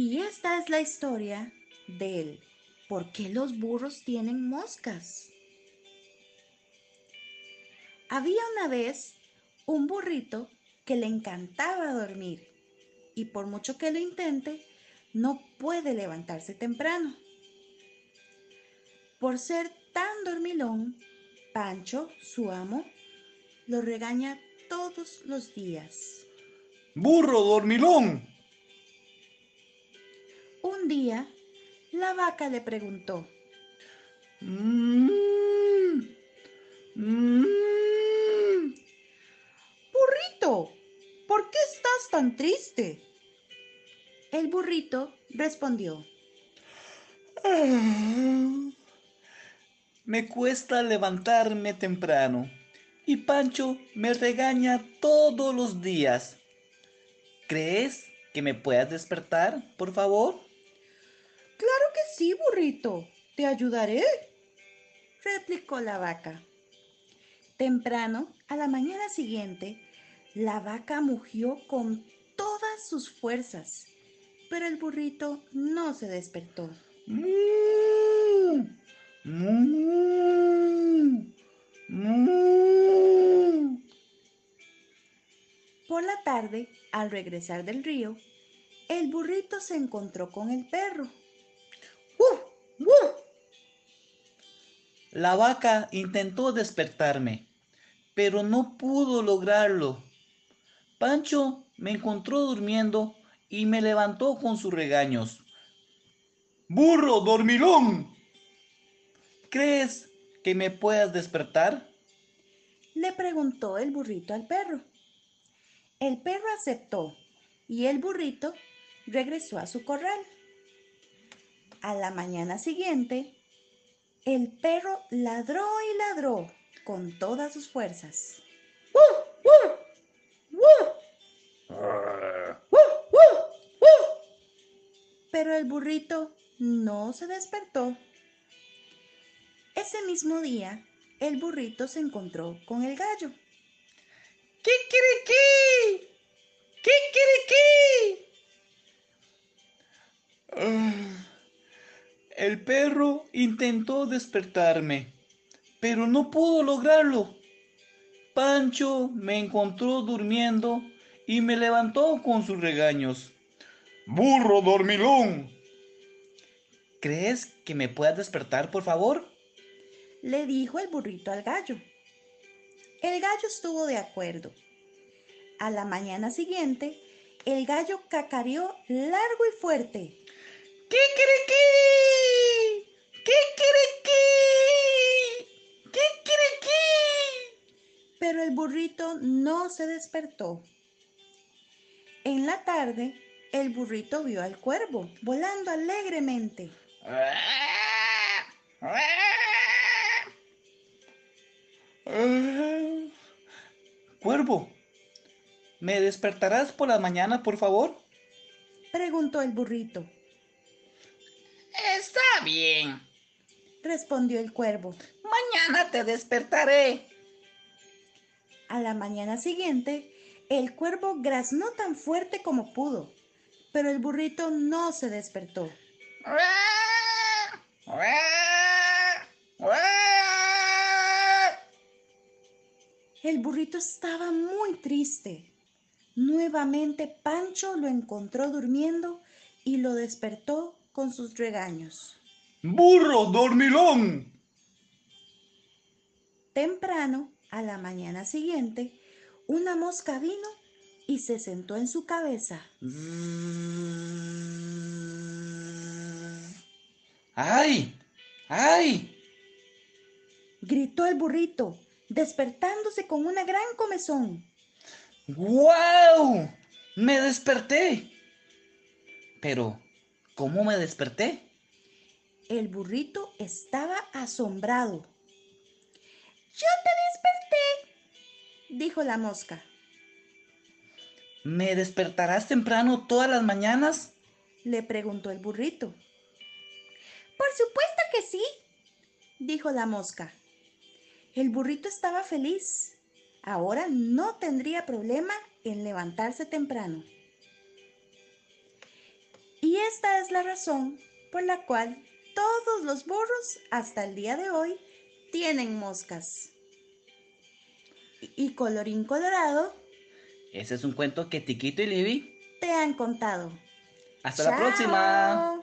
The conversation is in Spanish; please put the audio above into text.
Y esta es la historia del por qué los burros tienen moscas. Había una vez un burrito que le encantaba dormir y por mucho que lo intente, no puede levantarse temprano. Por ser tan dormilón, Pancho, su amo, lo regaña todos los días. ¡Burro dormilón! Un día, la vaca le preguntó. Mm, mm. Burrito, ¿por qué estás tan triste? El burrito respondió. Me cuesta levantarme temprano y Pancho me regaña todos los días. ¿Crees que me puedas despertar, por favor? Claro que sí, burrito. Te ayudaré, replicó la vaca. Temprano, a la mañana siguiente, la vaca mugió con todas sus fuerzas, pero el burrito no se despertó. Por la tarde, al regresar del río, el burrito se encontró con el perro. La vaca intentó despertarme, pero no pudo lograrlo. Pancho me encontró durmiendo y me levantó con sus regaños. ¡Burro, dormilón! ¿Crees que me puedas despertar? Le preguntó el burrito al perro. El perro aceptó y el burrito regresó a su corral. A la mañana siguiente, el perro ladró y ladró con todas sus fuerzas. Pero el burrito no se despertó. Ese mismo día, el burrito se encontró con el gallo. ¿Qué El perro intentó despertarme, pero no pudo lograrlo. Pancho me encontró durmiendo y me levantó con sus regaños. ¡Burro dormilón! ¿Crees que me puedas despertar, por favor? Le dijo el burrito al gallo. El gallo estuvo de acuerdo. A la mañana siguiente, el gallo cacareó largo y fuerte. ¿Qué quiere qué? ¿Qué quiere. Pero el burrito no se despertó. En la tarde, el burrito vio al cuervo volando alegremente. Cuervo, ¿me despertarás por la mañana, por favor? Preguntó el burrito. Está bien, Respondió el cuervo. mañana te despertaré. A la mañana siguiente, el cuervo graznó tan fuerte como pudo, pero el burrito no se despertó. El burrito estaba muy triste. Nuevamente Pancho lo encontró durmiendo y lo despertó con sus regaños. ¡Burro dormilón! Temprano, a la mañana siguiente, una mosca vino y se sentó en su cabeza. ¡Ay! ¡Ay! Gritó el burrito, despertándose con una gran comezón. ¡Guau! Me desperté. Pero, ¿cómo me desperté? El burrito estaba asombrado. Yo te desperté, dijo la mosca. ¿Me despertarás temprano todas las mañanas? Le preguntó el burrito. Por supuesto que sí, dijo la mosca. El burrito estaba feliz. Ahora no tendría problema en levantarse temprano. Y esta es la razón por la cual todos los burros hasta el día de hoy tienen moscas. Y colorín colorado, Ese es un cuento que Tiquito y Libby. te han contado. Hasta la próxima.